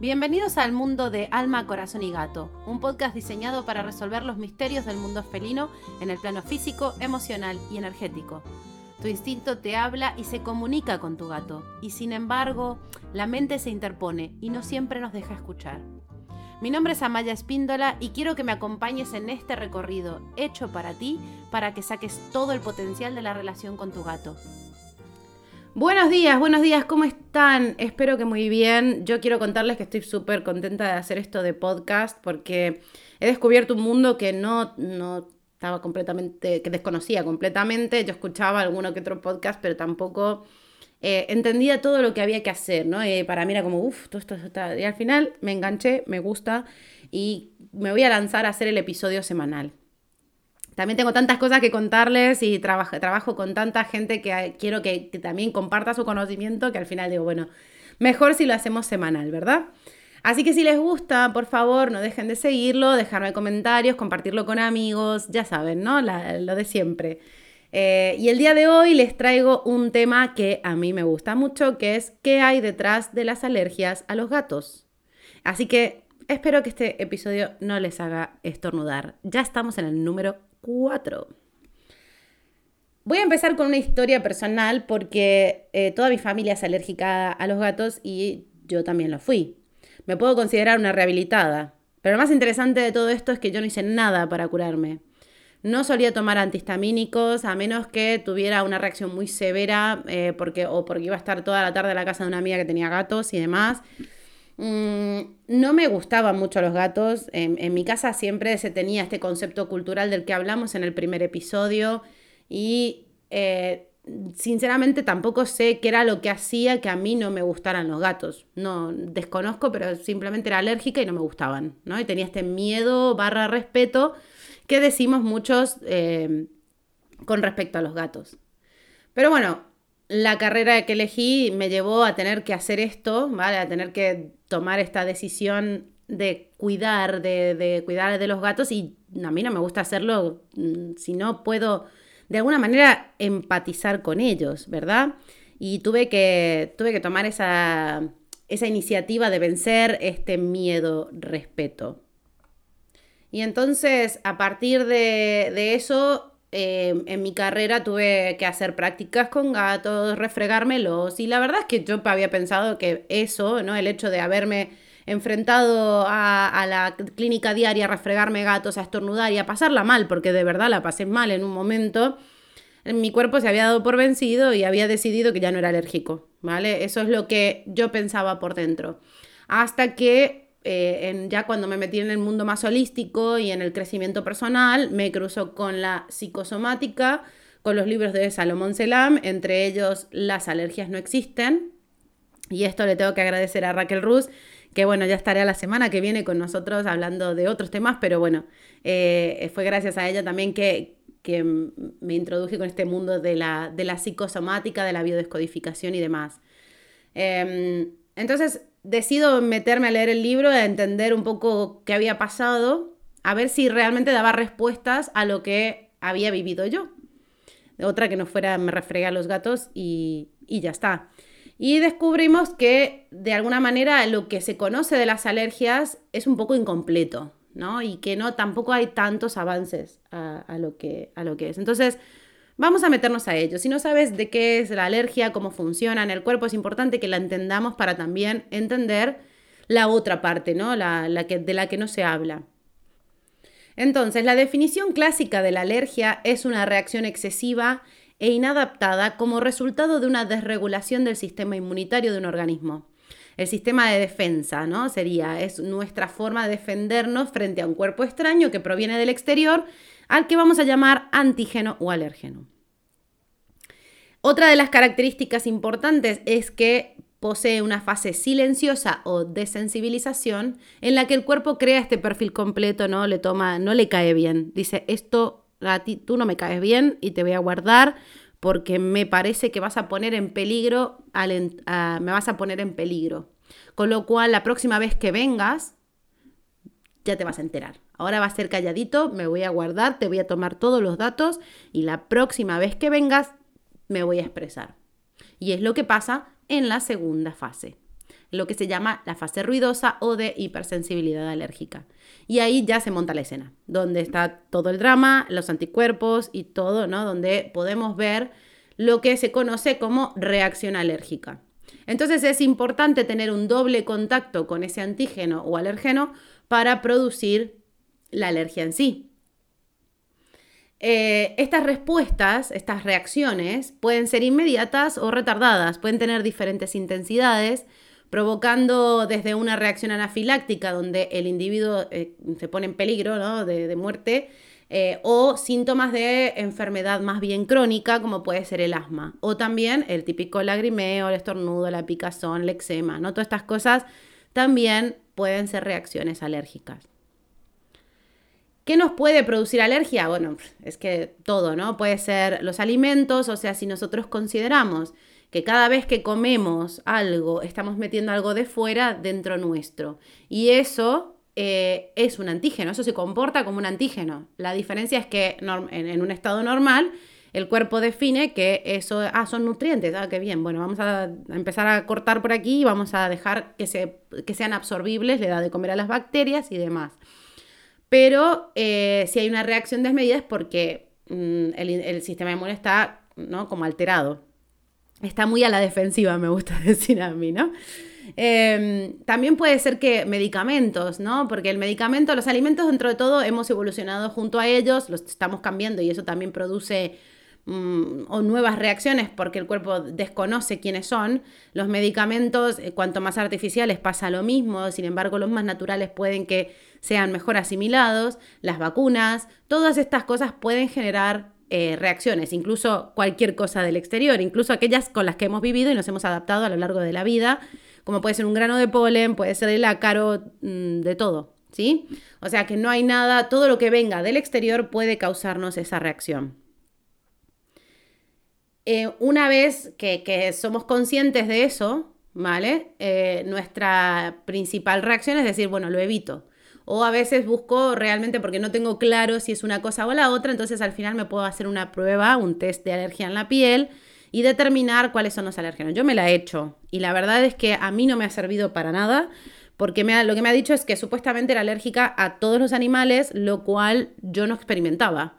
Bienvenidos al mundo de Alma, Corazón y Gato, un podcast diseñado para resolver los misterios del mundo felino en el plano físico, emocional y energético. Tu instinto te habla y se comunica con tu gato, y sin embargo, la mente se interpone y no siempre nos deja escuchar. Mi nombre es Amaya Espíndola y quiero que me acompañes en este recorrido hecho para ti para que saques todo el potencial de la relación con tu gato. Buenos días, buenos días, ¿cómo están? Espero que muy bien. Yo quiero contarles que estoy súper contenta de hacer esto de podcast porque he descubierto un mundo que no, no estaba completamente, que desconocía completamente. Yo escuchaba alguno que otro podcast, pero tampoco eh, entendía todo lo que había que hacer, ¿no? Eh, para mí era como, uff, todo esto está... Y al final me enganché, me gusta y me voy a lanzar a hacer el episodio semanal. También tengo tantas cosas que contarles y trabajo, trabajo con tanta gente que quiero que, también comparta su conocimiento que al final digo, bueno, mejor si lo hacemos semanal, ¿verdad? Así que si les gusta, por favor, no dejen de seguirlo, dejarme comentarios, compartirlo con amigos, ya saben, ¿no? lo de siempre. Eh, y el día de hoy les traigo un tema que a mí me gusta mucho, que es qué hay detrás de las alergias a los gatos. Así que espero que este episodio no les haga estornudar. Ya estamos en el número 4. Voy a empezar con una historia personal porque eh, toda mi familia es alérgica a los gatos y yo también lo fui. Me puedo considerar una rehabilitada, pero lo más interesante de todo esto es que yo no hice nada para curarme. No solía tomar antihistamínicos a menos que tuviera una reacción muy severa eh, porque, o porque iba a estar toda la tarde en la casa de una amiga que tenía gatos y demás. Mm, no me gustaban mucho los gatos. En, mi casa siempre se tenía este concepto cultural del que hablamos en el primer episodio y eh, sinceramente tampoco sé qué era lo que hacía que a mí no me gustaran los gatos. No desconozco, pero simplemente era alérgica y no me gustaban, ¿no? Y tenía este miedo barra respeto que decimos muchos eh, con respecto a los gatos. Pero bueno, la carrera que elegí me llevó a tener que hacer esto, ¿vale? A tener que tomar esta decisión de cuidar, de, cuidar de los gatos y a mí no me gusta hacerlo mm, si no puedo de alguna manera empatizar con ellos, ¿verdad? Y tuve que, tuve que tomar esa, esa iniciativa de vencer este miedo respeto. Y entonces, a partir de, de eso, Em, en mi carrera tuve que hacer prácticas con gatos, refregármelos y la verdad es que yo había pensado que eso, ¿no? El hecho de haberme enfrentado a, la clínica diaria a refregarme gatos, a estornudar y a pasarla mal, porque de verdad la pasé mal en un momento, mi cuerpo se había dado por vencido y había decidido que ya no era alérgico, ¿vale? Eso es lo que yo pensaba por dentro. Hasta que eh, ya cuando me metí en el mundo más holístico y en el crecimiento personal, me cruzo con la psicosomática, con los libros de Salomón Selam, entre ellos Las alergias no existen. Y esto le tengo que agradecer a Raquel Ruz, que bueno, ya estaré a la semana que viene con nosotros hablando de otros temas, pero bueno, eh, fue gracias a ella también que, que me introduje con este mundo de la, de la psicosomática, de la biodescodificación y demás. Em, entonces, decido meterme a leer el libro, a entender un poco qué había pasado, a ver si realmente daba respuestas a lo que había vivido yo. Otra que no fuera me refregué a los gatos y, y ya está. Y descubrimos que de alguna manera lo que se conoce de las alergias es un poco incompleto, ¿no? Y que no tampoco hay tantos avances a, lo, que, a lo que es. Entonces, Vamos a meternos a ello. Si no sabes de qué es la alergia, cómo funciona en el cuerpo, es importante que la entendamos para también entender la otra parte, ¿no? La, de la que no se habla. Entonces, la definición clásica de la alergia es una reacción excesiva e inadaptada como resultado de una desregulación del sistema inmunitario de un organismo. El sistema de defensa, ¿no? Sería, es nuestra forma de defendernos frente a un cuerpo extraño que proviene del exterior al que vamos a llamar antígeno o alérgeno. Otra de las características importantes es que posee una fase silenciosa o desensibilización en la que el cuerpo crea este perfil completo, no le toma, no le cae bien. Dice, esto a ti tú no me caes bien y te voy a guardar porque me parece que vas a poner en peligro, me vas a poner en peligro. Con lo cual, la próxima vez que vengas, ya te vas a enterar. Ahora va a ser calladito, me voy a guardar, te voy a tomar todos los datos y la próxima vez que vengas me voy a expresar. Y es lo que pasa en la segunda fase. lo que se llama la fase ruidosa o de hipersensibilidad alérgica. Y ahí ya se monta la escena, donde está todo el drama, los anticuerpos y todo, ¿no? Donde podemos ver lo que se conoce como reacción alérgica. Entonces es importante tener un doble contacto con ese antígeno o alergeno para producir la alergia en sí. Eh, estas respuestas, estas reacciones, pueden ser inmediatas o retardadas, pueden tener diferentes intensidades, provocando desde una reacción anafiláctica donde el individuo eh, se pone en peligro de, muerte, eh, o síntomas de enfermedad más bien crónica, como puede ser el asma, o también el típico lagrimeo, el estornudo, la picazón, el eczema, ¿no? Todas estas cosas también pueden ser reacciones alérgicas. ¿Qué nos puede producir alergia? Bueno, es que todo, ¿no? Puede ser los alimentos, o sea, si nosotros consideramos que cada vez que comemos algo, estamos metiendo algo de fuera dentro nuestro. Y eso eh, es un antígeno, eso se comporta como un antígeno. La diferencia es que en, un estado normal el cuerpo define que eso ah, son nutrientes, ah, qué bien, bueno, vamos a, empezar a cortar por aquí y vamos a dejar que, se, que sean absorbibles, le da de comer a las bacterias y demás. Pero eh, si hay una reacción desmedida es porque mm, el, sistema inmune está ¿no? como alterado. Está muy a la defensiva, me gusta decir a mí, ¿no? Em, también puede ser que medicamentos, ¿no? Porque el medicamento, los alimentos dentro de todo hemos evolucionado junto a ellos, los estamos cambiando y eso también produce mm, o nuevas reacciones porque el cuerpo desconoce quiénes son. Los medicamentos, eh, cuanto más artificiales pasa lo mismo, sin embargo los más naturales pueden que sean mejor asimilados, las vacunas, todas estas cosas pueden generar eh, reacciones, incluso cualquier cosa del exterior, incluso aquellas con las que hemos vivido y nos hemos adaptado a lo largo de la vida, como puede ser un grano de polen, puede ser el ácaro, mm, de todo, ¿sí? O sea que no hay nada, todo lo que venga del exterior puede causarnos esa reacción. Eh, una vez que, somos conscientes de eso, ¿vale? Eh, nuestra principal reacción es decir, bueno, lo evito o a veces busco realmente porque no tengo claro si es una cosa o la otra, entonces al final me puedo hacer una prueba, un test de alergia en la piel y determinar cuáles son los alérgenos. Yo me la he hecho y la verdad es que a mí no me ha servido para nada porque me lo que me ha dicho es que supuestamente era alérgica a todos los animales, lo cual yo no experimentaba.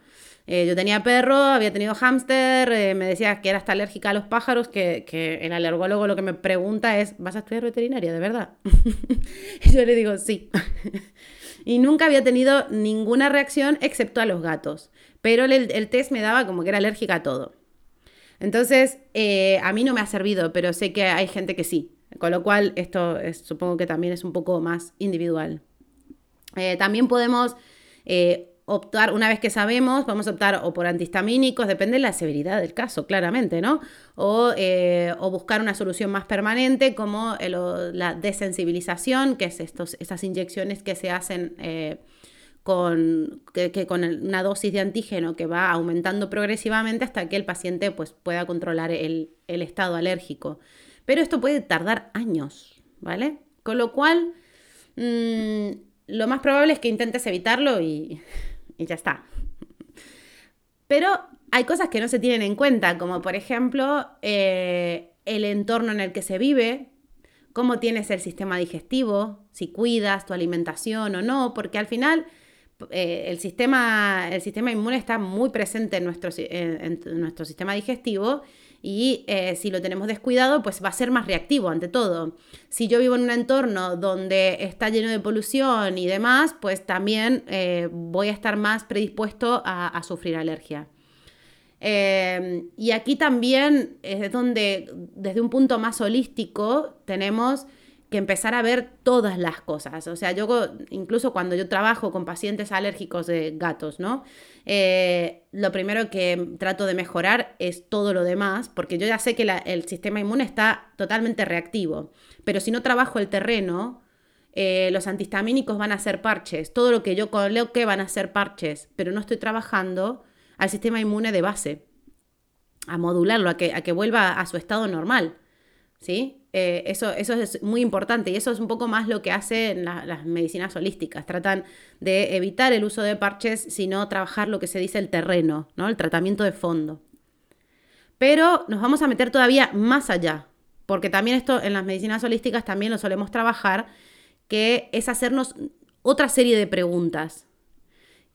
Eh, yo tenía perro, había tenido hámster, eh, me decía que era hasta alérgica a los pájaros, que, que, el alergólogo lo que me pregunta es, ¿vas a estudiar veterinaria, de verdad? y yo le digo, sí. y nunca había tenido ninguna reacción excepto a los gatos. Pero el, test me daba como que era alérgica a todo. Entonces, eh, a mí no me ha servido, pero sé que hay gente que sí. Con lo cual, esto supongo que también es un poco más individual. También podemos optar, una vez que sabemos, vamos a optar o por antihistamínicos, depende de la severidad del caso, claramente, ¿no? O, eh, buscar una solución más permanente como la desensibilización, que es estos, esas inyecciones que se hacen eh, con, con una dosis de antígeno que va aumentando progresivamente hasta que el paciente pues, pueda controlar el, estado alérgico. Pero esto puede tardar años, ¿vale? Con lo cual, mm, lo más probable es que intentes evitarlo y y ya está. Pero hay cosas que no se tienen en cuenta, como por ejemplo eh, el entorno en el que se vive, cómo tienes el sistema digestivo, si cuidas tu alimentación o no, porque al final eh, el, sistema, el sistema inmune está muy presente en nuestro, en nuestro sistema digestivo y eh, si lo tenemos descuidado, pues va a ser más reactivo ante todo. Si yo vivo en un entorno donde está lleno de polución y demás, pues también eh, voy a estar más predispuesto a, sufrir alergia. Y aquí también es donde, desde un punto más holístico, tenemos que empezar a ver todas las cosas. O sea, yo incluso cuando yo trabajo con pacientes alérgicos de gatos, ¿no? Eh, lo primero que trato de mejorar es todo lo demás, porque yo ya sé que el sistema inmune está totalmente reactivo, pero si no trabajo el terreno, eh, los antihistamínicos van a ser parches, todo lo que yo coloque van a ser parches, pero no estoy trabajando al sistema inmune de base, a modularlo, a que, a que vuelva a su estado normal. ¿Sí? Eh, eso, eso es muy importante y eso es un poco más lo que hacen las medicinas holísticas. Tratan de evitar el uso de parches, sino trabajar lo que se dice el terreno, ¿no? el tratamiento de fondo. Pero nos vamos a meter todavía más allá, porque también esto en las medicinas holísticas también lo solemos trabajar, que es hacernos otra serie de preguntas,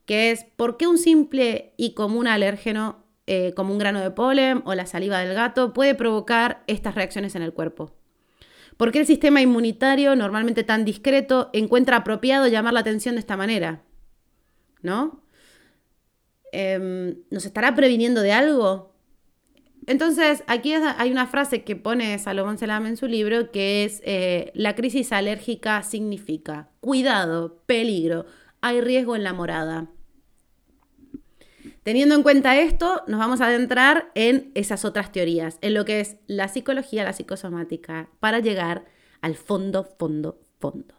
que es, ¿por qué un simple y común alérgeno eh, como un grano de polen o la saliva del gato puede provocar estas reacciones en el cuerpo? ¿Por qué el sistema inmunitario, normalmente tan discreto, encuentra apropiado llamar la atención de esta manera? ¿No? Em, ¿Nos estará previniendo de algo? Entonces, aquí hay una frase que pone Salomón Selam en su libro que es, eh, la crisis alérgica significa cuidado, peligro, hay riesgo en la morada. Teniendo en cuenta esto, nos vamos a adentrar en esas otras teorías, en lo que es la psicología, la psicosomática, para llegar al fondo, fondo, fondo.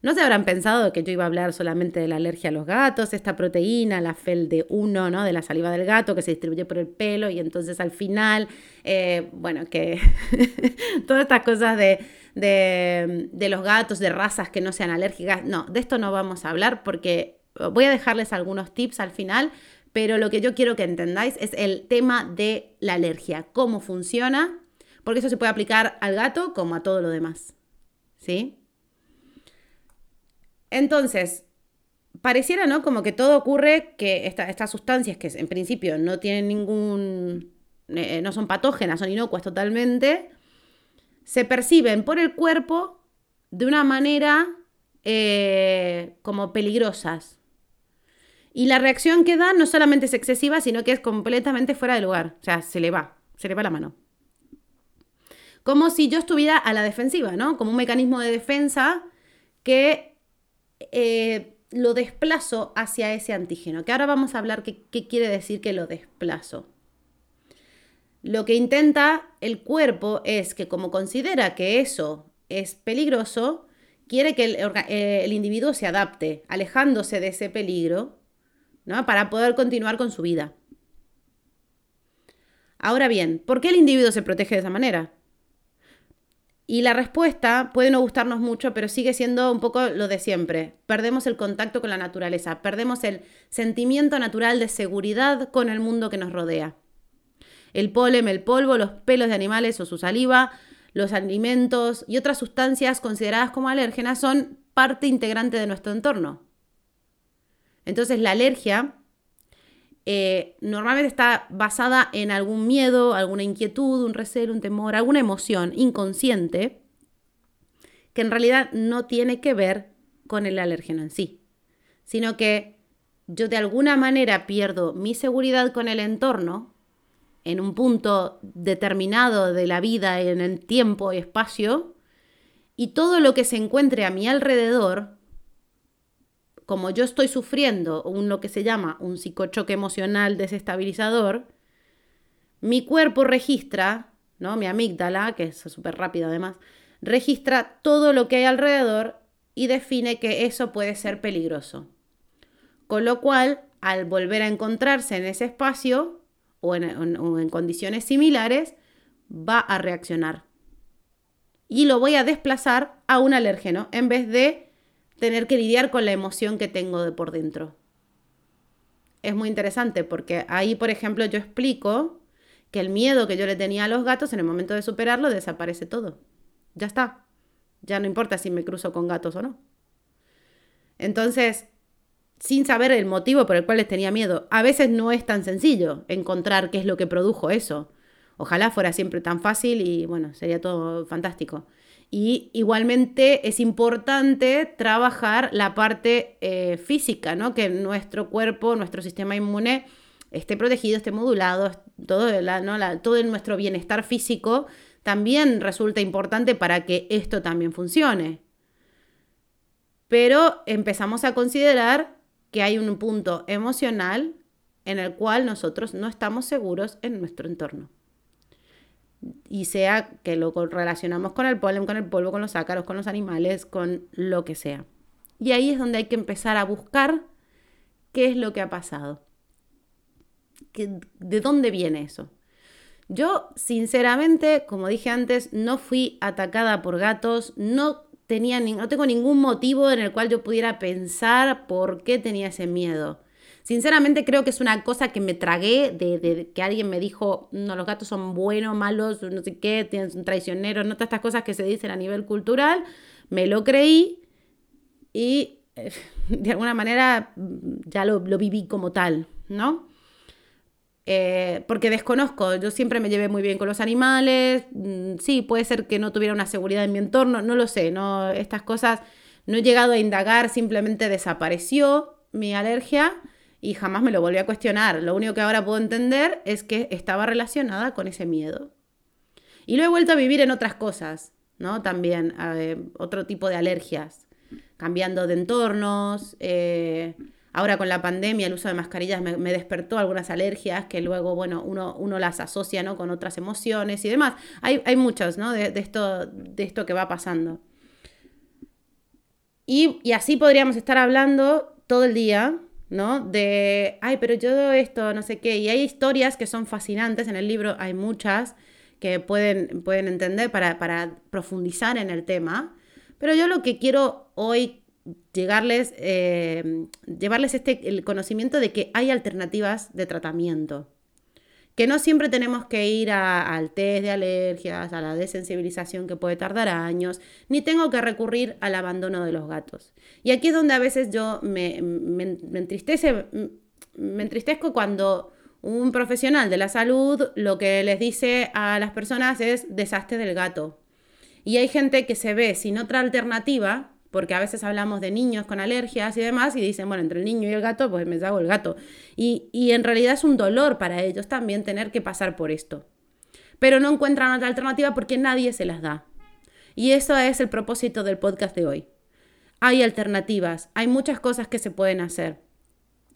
No se habrán pensado que yo iba a hablar solamente de la alergia a los gatos, esta proteína, la FEL-D1, ¿no? De la saliva del gato que se distribuye por el pelo y entonces al final, eh, bueno, que todas estas cosas de, de los gatos, de razas que no sean alérgicas, no, de esto no vamos a hablar porque voy a dejarles algunos tips al final, pero lo que yo quiero que entendáis es el tema de la alergia, cómo funciona, porque eso se puede aplicar al gato como a todo lo demás. ¿Sí? Entonces, pareciera, ¿no? Como que todo ocurre que estas sustancias que en principio no tienen ningún, eh, no son patógenas, son inocuas totalmente, se perciben por el cuerpo de una manera eh, como peligrosas. Y la reacción que da no solamente es excesiva, sino que es completamente fuera de lugar. O sea, se le va, se le va la mano. Como si yo estuviera a la defensiva, ¿no? Como un mecanismo de defensa que eh, lo desplazo hacia ese antígeno, que ahora vamos a hablar qué, qué quiere decir que lo desplazo. Lo que intenta el cuerpo es que como considera que eso es peligroso, quiere que el, eh, el, individuo se adapte, alejándose de ese peligro, ¿no? Para poder continuar con su vida. Ahora bien, ¿por qué el individuo se protege de esa manera? Y la respuesta puede no gustarnos mucho, pero sigue siendo un poco lo de siempre. Perdemos el contacto con la naturaleza, perdemos el sentimiento natural de seguridad con el mundo que nos rodea. El polen, el polvo, los pelos de animales o su saliva, los alimentos y otras sustancias consideradas como alérgenas son parte integrante de nuestro entorno. Entonces la alergia eh, normalmente está basada en algún miedo, alguna inquietud, un recelo, un temor, alguna emoción inconsciente que en realidad no tiene que ver con el alérgeno en sí, sino que yo de alguna manera pierdo mi seguridad con el entorno en un punto determinado de la vida, en el tiempo y espacio, y todo lo que se encuentre a mi alrededor como yo estoy sufriendo un, lo que se llama un psicochoque emocional desestabilizador, mi cuerpo registra, ¿no? Mi amígdala, que es súper rápida además, registra todo lo que hay alrededor y define que eso puede ser peligroso. Con lo cual, al volver a encontrarse en ese espacio o en, o en condiciones similares, va a reaccionar. Y lo voy a desplazar a un alérgeno en vez de tener que lidiar con la emoción que tengo de por dentro. Es muy interesante porque ahí, por ejemplo, yo explico que el miedo que yo le tenía a los gatos, en el momento de superarlo, desaparece todo. Ya está. Ya no importa si me cruzo con gatos o no. Entonces, sin saber el motivo por el cual les tenía miedo, a veces no es tan sencillo encontrar qué es lo que produjo eso. Ojalá fuera siempre tan fácil y bueno, sería todo fantástico. Y igualmente es importante trabajar la parte eh, física, ¿no? Que nuestro cuerpo, nuestro sistema inmune esté protegido, esté modulado, todo, ¿no? todo nuestro bienestar físico también resulta importante para que esto también funcione. Pero empezamos a considerar que hay un punto emocional en el cual nosotros no estamos seguros en nuestro entorno y sea que lo relacionamos con el polen, con el polvo, con los ácaros, con los animales, con lo que sea. Y ahí es donde hay que empezar a buscar qué es lo que ha pasado. ¿De dónde viene eso? Yo, sinceramente, como dije antes, no fui atacada por gatos, no, tenía no tengo ningún motivo en el cual yo pudiera pensar por qué tenía ese miedo. Sinceramente creo que es una cosa que me tragué de, que alguien me dijo, no, los gatos son buenos, malos, no sé qué, tienen traicioneros, no todas estas cosas que se dicen a nivel cultural. Me lo creí y de alguna manera ya lo, viví como tal, ¿no? Eh, porque desconozco, yo siempre me llevé muy bien con los animales, mm, sí, puede ser que no tuviera una seguridad en mi entorno, no lo sé, no, estas cosas no he llegado a indagar, simplemente desapareció mi alergia y jamás me lo volví a cuestionar. Lo único que ahora puedo entender es que estaba relacionada con ese miedo. Y lo he vuelto a vivir en otras cosas, ¿no? También eh, otro tipo de alergias, cambiando de entornos. Eh, ahora con la pandemia el uso de mascarillas me, despertó algunas alergias que luego, bueno, uno, uno las asocia, ¿no? Con otras emociones y demás. Hay, hay muchos, ¿no? De, esto, de esto que va pasando. Y, y así podríamos estar hablando todo el día ¿no? De, ay, pero yo esto, no sé qué. Y hay historias que son fascinantes, en el libro hay muchas que pueden, pueden entender para, profundizar en el tema. Pero yo lo que quiero hoy llegarles, eh, llevarles este, el conocimiento de que hay alternativas de tratamiento que no siempre tenemos que ir al test de alergias, a la desensibilización que puede tardar años, ni tengo que recurrir al abandono de los gatos. Y aquí es donde a veces yo me, entristece, me entristezco cuando un profesional de la salud lo que les dice a las personas es desastre del gato. Y hay gente que se ve sin otra alternativa porque a veces hablamos de niños con alergias y demás y dicen, bueno, entre el niño y el gato, pues me hago el gato. Y, y en realidad es un dolor para ellos también tener que pasar por esto. Pero no encuentran otra alternativa porque nadie se las da. Y eso es el propósito del podcast de hoy. Hay alternativas, hay muchas cosas que se pueden hacer.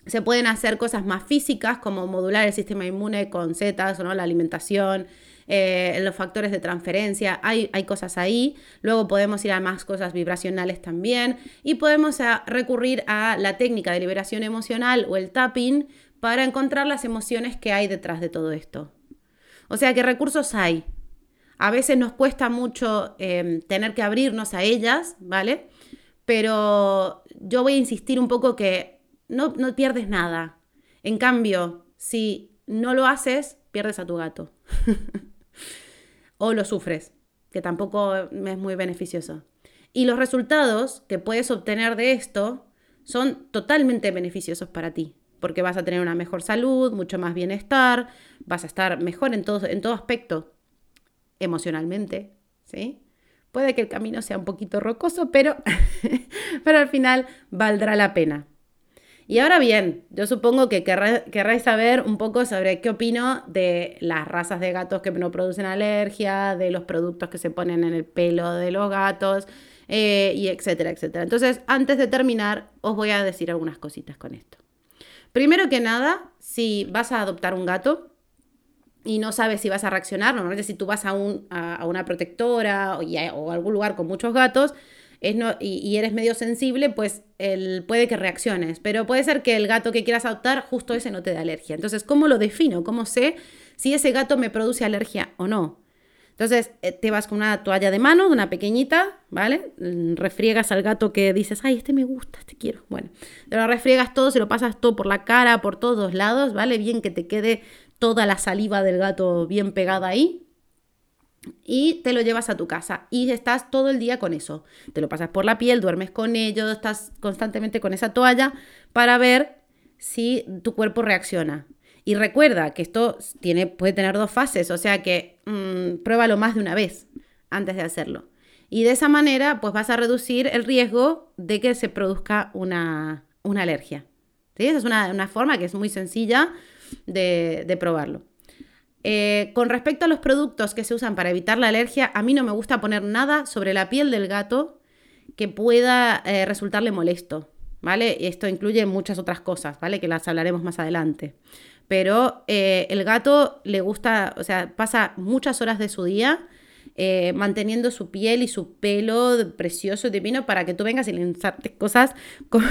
Se pueden hacer cosas más físicas como modular el sistema inmune con setas, ¿no? la alimentación, eh, los factores de transferencia, hay, hay, cosas ahí. Luego podemos ir a más cosas vibracionales también y podemos recurrir a la técnica de liberación emocional o el tapping para encontrar las emociones que hay detrás de todo esto. O sea, ¿qué recursos hay? A veces nos cuesta mucho em, tener que abrirnos a ellas, ¿vale? Pero yo voy a insistir un poco que no, no pierdes nada. En cambio, si no lo haces, pierdes a tu gato. o lo sufres, que tampoco es muy beneficioso. Y los resultados que puedes obtener de esto son totalmente beneficiosos para ti, porque vas a tener una mejor salud, mucho más bienestar, vas a estar mejor en todo, en todo aspecto, emocionalmente, ¿sí? Puede que el camino sea un poquito rocoso, pero, pero al final valdrá la pena. Y ahora bien, yo supongo que querráis saber un poco sobre qué opino de las razas de gatos que no producen alergia, de los productos que se ponen en el pelo de los gatos, eh, y etcétera, etcétera. Entonces, antes de terminar, os voy a decir algunas cositas con esto. Primero que nada, si vas a adoptar un gato y no sabes si vas a reaccionar, normalmente si tú vas a, una protectora o a algún lugar con muchos gatos, y, eres medio sensible, pues el, puede que reacciones. Pero puede ser que el gato que quieras adoptar, justo ese no te dé alergia. Entonces, ¿cómo lo defino? ¿Cómo sé si ese gato me produce alergia o no? Entonces, eh, te vas con una toalla de mano, una pequeñita, ¿vale? Mm, refriegas al gato que dices, ay, este me gusta, este quiero. Bueno, te lo refriegas todo, se lo pasas todo por la cara, por todos lados, ¿vale? Bien que te quede toda la saliva del gato bien pegada ahí, y te lo llevas a tu casa y estás todo el día con eso. Te lo pasas por la piel, duermes con ello, estás constantemente con esa toalla para ver si tu cuerpo reacciona. Y recuerda que esto tiene, puede tener dos fases, o sea que mm, pruébalo más de una vez antes de hacerlo. Y de esa manera, pues vas a reducir el riesgo de que se produzca una, alergia. Esa es una, forma que es muy sencilla de probarlo. Eh, con respecto a los productos que se usan para evitar la alergia, a mí no me gusta poner nada sobre la piel del gato que pueda eh, resultarle molesto, ¿vale? Esto incluye muchas otras cosas, ¿vale? Que las hablaremos más adelante. Pero eh, el gato le gusta, o sea, pasa muchas horas de su día manteniendo su piel y su pelo precioso y divino para que tú vengas y le cosas como,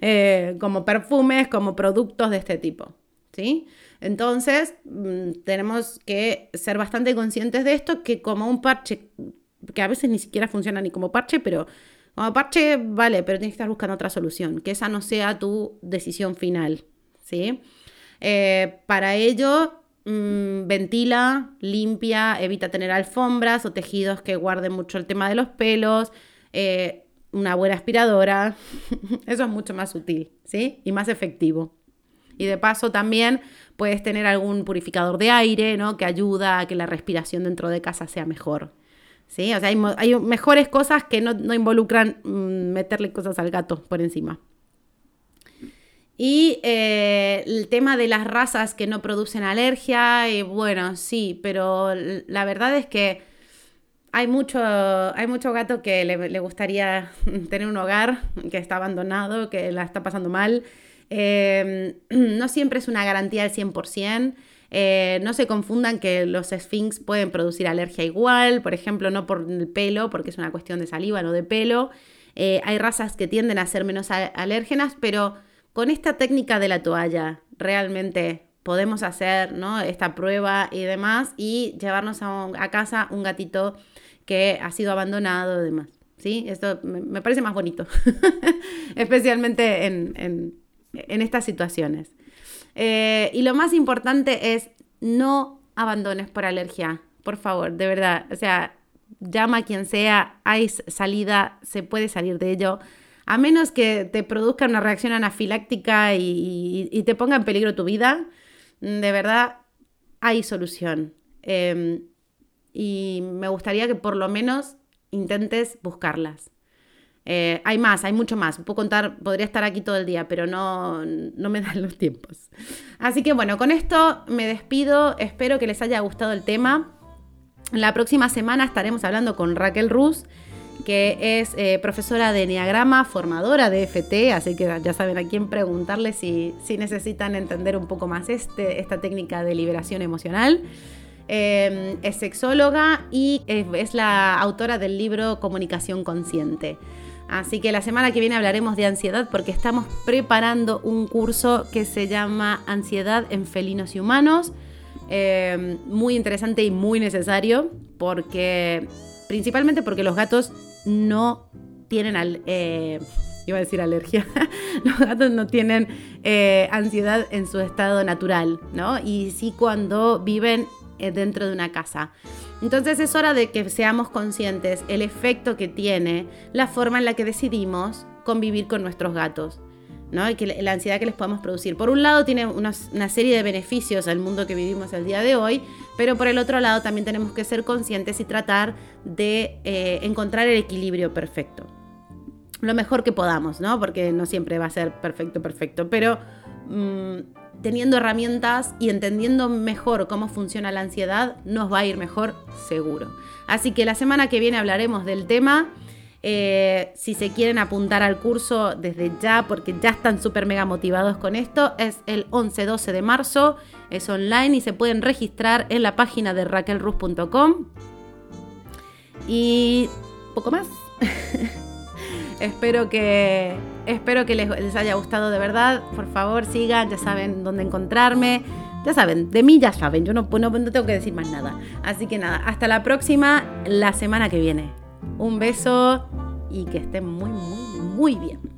como perfumes, como productos de este tipo, ¿sí? Entonces, mm, tenemos que ser bastante conscientes de esto, que como un parche, que a veces ni siquiera funciona ni como parche, pero como parche, vale, pero tienes que estar buscando otra solución, que esa no sea tu decisión final, ¿sí? Eh, para ello, mm, ventila, limpia, evita tener alfombras o tejidos que guarden mucho el tema de los pelos, eh, una buena aspiradora, eso es mucho más útil, ¿sí? Y más efectivo. Y de paso también puedes tener algún purificador de aire, ¿no? Que ayuda a que la respiración dentro de casa sea mejor. ¿Sí? O sea, hay, mejores cosas que no, involucran mm, meterle cosas al gato por encima. Y eh, el tema de las razas que no producen alergia, y bueno, sí, pero la verdad es que hay mucho, hay gato que le, gustaría tener un hogar que está abandonado, que la está pasando mal. Em, no siempre es una garantía al 100%. Eh, no se confundan que los Sphinx pueden producir alergia igual, por ejemplo, no por el pelo, porque es una cuestión de saliva, no de pelo. Eh, hay razas que tienden a ser menos alérgenas, pero con esta técnica de la toalla realmente podemos hacer ¿no? esta prueba y demás y llevarnos a, casa un gatito que ha sido abandonado y demás. ¿sí? Esto me, parece más bonito, especialmente en, estas situaciones. Eh, y lo más importante es no abandones por alergia, por favor, de verdad. O sea, llama a quien sea, hay salida, se puede salir de ello. A menos que te produzca una reacción anafiláctica y, te ponga en peligro tu vida, de verdad hay solución. Em, y me gustaría que por lo menos intentes buscarlas. Eh, hay más, hay mucho más. Puedo contar, podría estar aquí todo el día, pero no, no me dan los tiempos. Así que bueno, con esto me despido. Espero que les haya gustado el tema. La próxima semana estaremos hablando con Raquel Ruz, que es eh, profesora de Enneagrama, formadora de FT, así que ya saben a quién preguntarle si, si necesitan entender un poco más este, esta técnica de liberación emocional. Em, es sexóloga y es, la autora del libro Comunicación Consciente. Así que la semana que viene hablaremos de ansiedad porque estamos preparando un curso que se llama Ansiedad en felinos y humanos. Em, muy interesante y muy necesario porque principalmente porque los gatos no tienen al, eh, iba a decir alergia, los gatos no tienen eh, ansiedad en su estado natural, ¿no? Y sí cuando viven eh, dentro de una casa. Entonces es hora de que seamos conscientes el efecto que tiene la forma en la que decidimos convivir con nuestros gatos. ¿no? Y que la ansiedad que les podemos producir. Por un lado tiene una, serie de beneficios al mundo que vivimos el día de hoy, pero por el otro lado también tenemos que ser conscientes y tratar de eh, encontrar el equilibrio perfecto. Lo mejor que podamos, ¿no? Porque no siempre va a ser perfecto, perfecto, pero mm, teniendo herramientas y entendiendo mejor cómo funciona la ansiedad, nos va a ir mejor seguro. Así que la semana que viene hablaremos del tema. Eh, si se quieren apuntar al curso desde ya, porque ya están súper mega motivados con esto, es el 11-12 de marzo, es online y se pueden registrar en la página de raquelrus.com. Y poco más. espero que, espero que les, haya gustado de verdad. Por favor, sigan, ya saben dónde encontrarme. Ya saben, de mí ya saben, yo no, no, no tengo que decir más nada. Así que nada, hasta la próxima, la semana que viene. Un beso y que estén muy, muy, muy bien.